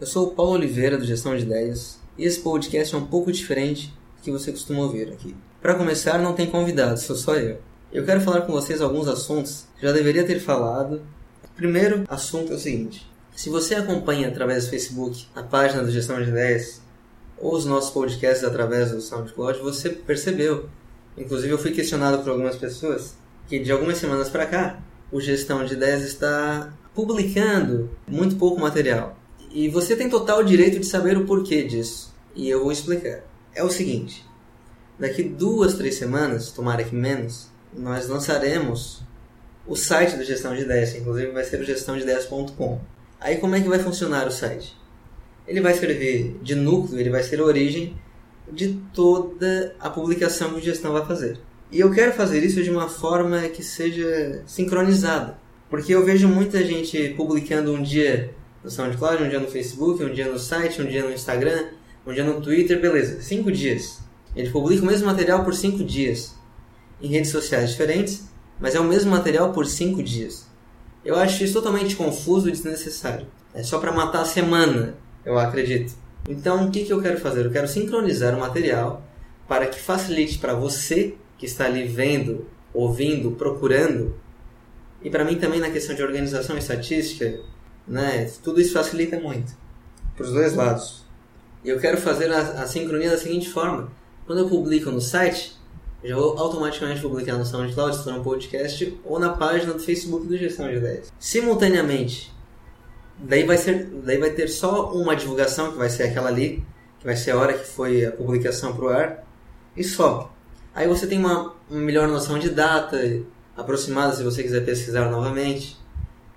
Eu sou o Paulo Oliveira do Gestão de Ideias e esse podcast é um pouco diferente do que você costuma ouvir aqui. Para começar, não tem convidado, sou só eu. Eu quero falar com vocês alguns assuntos que já deveria ter falado. O primeiro assunto é o seguinte: se você acompanha através do Facebook a página do Gestão de Ideias ou os nossos podcasts através do SoundCloud, você percebeu. Inclusive, eu fui questionado por algumas pessoas que de algumas semanas para cá o Gestão de Ideias está publicando muito pouco material. E você tem total direito de saber o porquê disso. E eu vou explicar. É o seguinte: daqui duas, três semanas, tomara que menos, nós lançaremos o site da Gestão de Ideias, inclusive vai ser o gestãodeideias.com. Aí como é que vai funcionar o site? Ele vai servir de núcleo, ele vai ser a origem de toda a publicação que o Gestão vai fazer. E eu quero fazer isso de uma forma que seja sincronizada. Porque eu vejo muita gente publicando um dia no SoundCloud, um dia no Facebook, um dia no site, um dia no Instagram, um dia no Twitter, beleza. Cinco dias. Ele publica o mesmo material por cinco dias. Em redes sociais diferentes, mas é o mesmo material por cinco dias. Eu acho isso totalmente confuso e desnecessário. É só para matar a semana, eu acredito. Então, o que, que eu quero fazer? Eu quero sincronizar o material para que facilite para você que está ali vendo, ouvindo, procurando, e para mim também na questão de organização e estatística, né, tudo isso facilita muito para os dois lados. E eu quero fazer a, a, sincronia da seguinte forma: quando eu publico no site, eu já vou automaticamente publicar no SoundCloud, se for um podcast, ou na página do Facebook do Gestão de Ideias. Simultaneamente, daí vai, ser, daí vai ter só uma divulgação, que vai ser aquela ali, que vai ser a hora que foi a publicação para o ar, e só. Aí você tem uma, uma melhor noção de data aproximada se você quiser pesquisar novamente,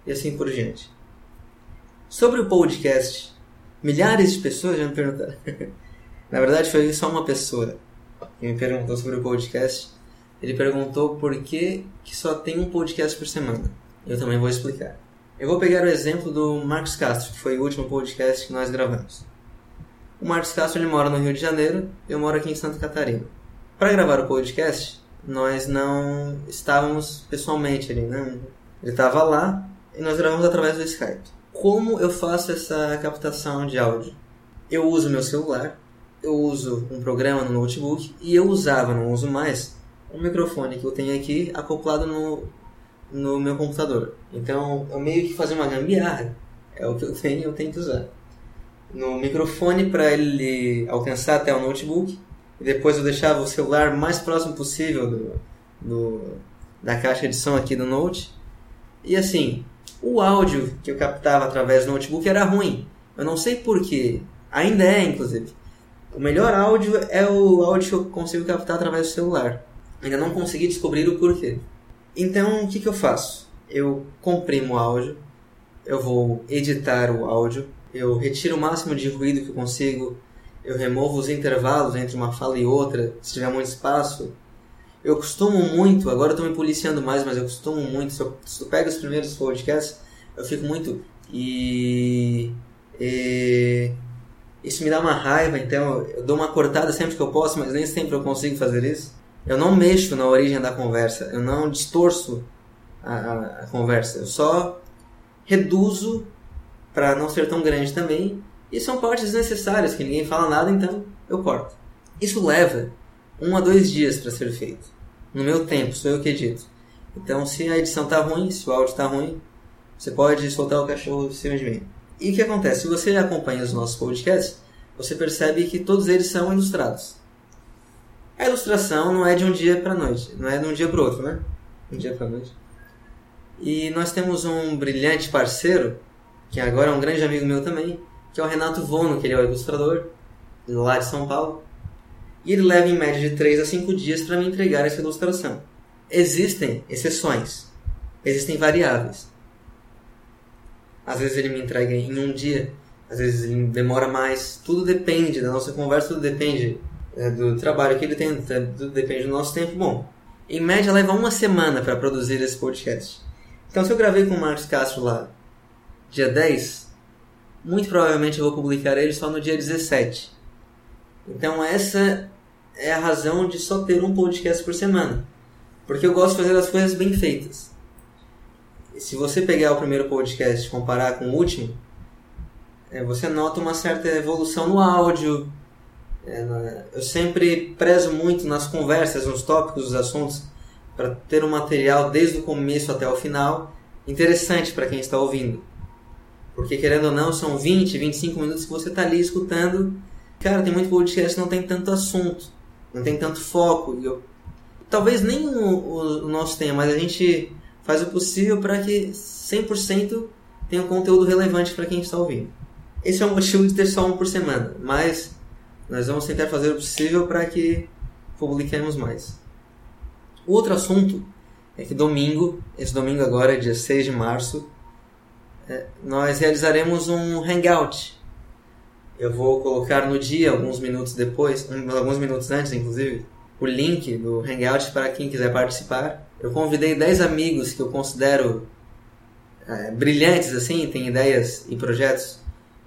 e assim por diante. Sobre o podcast, milhares de pessoas já me perguntaram. Na verdade, foi só uma pessoa que me perguntou sobre o podcast. Ele perguntou por que, que só tem um podcast por semana. Eu também vou explicar. Eu vou pegar o exemplo do Marcos Castro, que foi o último podcast que nós gravamos. O Marcos Castro ele mora no Rio de Janeiro, eu moro aqui em Santa Catarina. Para gravar o podcast, nós não estávamos pessoalmente ali, né? Ele estava lá e nós gravamos através do Skype. Como eu faço essa captação de áudio? Eu uso meu celular, eu uso um programa no notebook e eu usava, não uso mais, um microfone que eu tenho aqui acoplado no, no meu computador. Então eu meio que fazer uma gambiarra, é o que eu tenho eu tenho que usar. No microfone para ele alcançar até o notebook e depois eu deixava o celular mais próximo possível do, do, da caixa de som aqui do Note. E assim, o áudio que eu captava através do notebook era ruim. Eu não sei porquê. Ainda é, inclusive. O melhor áudio é o áudio que eu consigo captar através do celular. Ainda não consegui descobrir o porquê. Então, o que, que eu faço? Eu comprimo o áudio, eu vou editar o áudio, eu retiro o máximo de ruído que eu consigo eu removo os intervalos entre uma fala e outra, se tiver muito espaço. Eu costumo muito, agora eu estou me policiando mais, mas eu costumo muito, se eu, se eu pego os primeiros podcasts, eu fico muito. E, e. Isso me dá uma raiva, então eu dou uma cortada sempre que eu posso, mas nem sempre eu consigo fazer isso. Eu não mexo na origem da conversa, eu não distorço a, a, a conversa, eu só reduzo para não ser tão grande também e são partes necessárias que ninguém fala nada, então eu corto. Isso leva um a dois dias para ser feito. No meu tempo, sou eu que edito. Então, se a edição tá ruim, se o áudio tá ruim, você pode soltar o cachorro em cima de mim. E o que acontece? Se você acompanha os nossos podcasts, você percebe que todos eles são ilustrados. A ilustração não é de um dia para noite, não é de um dia para outro, né? Um dia para noite. E nós temos um brilhante parceiro, que agora é um grande amigo meu também, que é o Renato Vono, que ele é o ilustrador, lá de São Paulo. E ele leva em média de 3 a 5 dias para me entregar essa ilustração. Existem exceções, existem variáveis. Às vezes ele me entrega em um dia, às vezes ele demora mais. Tudo depende da nossa conversa, tudo depende é, do trabalho que ele tem, tudo depende do nosso tempo. Bom, em média leva uma semana para produzir esse podcast. Então se eu gravei com o Marcos Castro lá dia 10, muito provavelmente eu vou publicar ele só no dia 17. Então essa é a razão de só ter um podcast por semana. Porque eu gosto de fazer as coisas bem feitas. E se você pegar o primeiro podcast e comparar com o último, é, você nota uma certa evolução no áudio. É, eu sempre prezo muito nas conversas, nos tópicos, nos assuntos, para ter um material desde o começo até o final interessante para quem está ouvindo. Porque, querendo ou não, são 20, 25 minutos que você está ali escutando. Cara, tem muito podcast que não tem tanto assunto, não tem tanto foco. Eu, talvez nem o, o, o nosso tenha, mas a gente faz o possível para que 100% tenha um conteúdo relevante para quem está ouvindo. Esse é o motivo de ter só um por semana, mas nós vamos tentar fazer o possível para que publiquemos mais. Outro assunto é que domingo, esse domingo agora, dia 6 de março, é, nós realizaremos um hangout. Eu vou colocar no dia, alguns minutos depois, alguns minutos antes inclusive, o link do hangout para quem quiser participar. Eu convidei 10 amigos que eu considero é, brilhantes, assim, têm ideias e projetos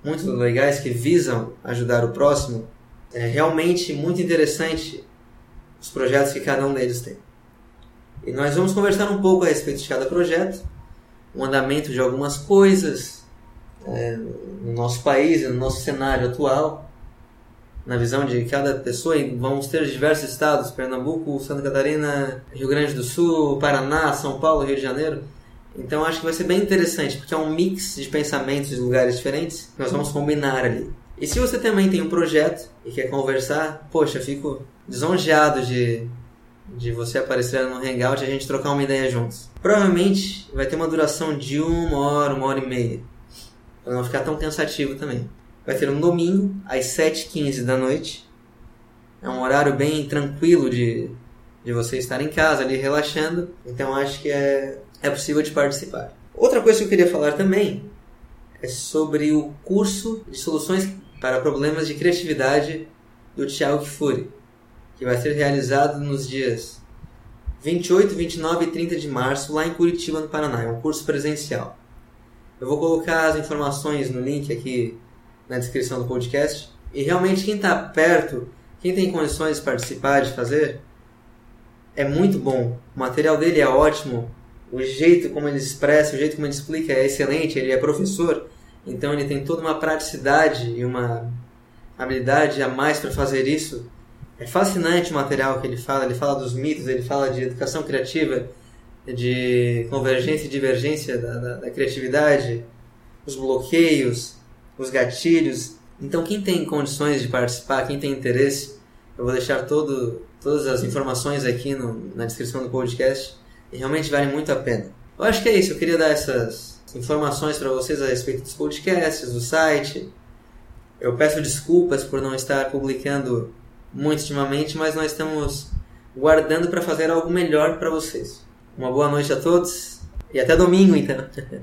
muito legais que visam ajudar o próximo. É realmente muito interessante os projetos que cada um deles tem. E nós vamos conversar um pouco a respeito de cada projeto, o andamento de algumas coisas é, no nosso país, no nosso cenário atual, na visão de cada pessoa. E vamos ter diversos estados: Pernambuco, Santa Catarina, Rio Grande do Sul, Paraná, São Paulo, Rio de Janeiro. Então acho que vai ser bem interessante, porque é um mix de pensamentos de lugares diferentes que nós vamos combinar ali. E se você também tem um projeto e quer conversar, poxa, fico lisonjeado de de você aparecer no Hangout e a gente trocar uma ideia juntos. Provavelmente vai ter uma duração de uma hora, uma hora e meia. Pra não ficar tão cansativo também. Vai ter um domingo, às 7h15 da noite. É um horário bem tranquilo de, de você estar em casa ali relaxando. Então acho que é, é possível de participar. Outra coisa que eu queria falar também é sobre o curso de soluções para problemas de criatividade do Thiago Kifuri que vai ser realizado nos dias 28, 29 e 30 de março, lá em Curitiba, no Paraná. É um curso presencial. Eu vou colocar as informações no link aqui na descrição do podcast. E realmente, quem está perto, quem tem condições de participar, de fazer, é muito bom. O material dele é ótimo. O jeito como ele expressa, o jeito como ele explica é excelente. Ele é professor, então ele tem toda uma praticidade e uma habilidade a mais para fazer isso é fascinante o material que ele fala. Ele fala dos mitos, ele fala de educação criativa, de convergência e divergência da, da, da criatividade, os bloqueios, os gatilhos. Então, quem tem condições de participar, quem tem interesse, eu vou deixar todo, todas as informações aqui no, na descrição do podcast e realmente vale muito a pena. Eu acho que é isso, eu queria dar essas informações para vocês a respeito dos podcasts, do site. Eu peço desculpas por não estar publicando muito ultimamente, mas nós estamos guardando para fazer algo melhor para vocês. Uma boa noite a todos e até domingo então.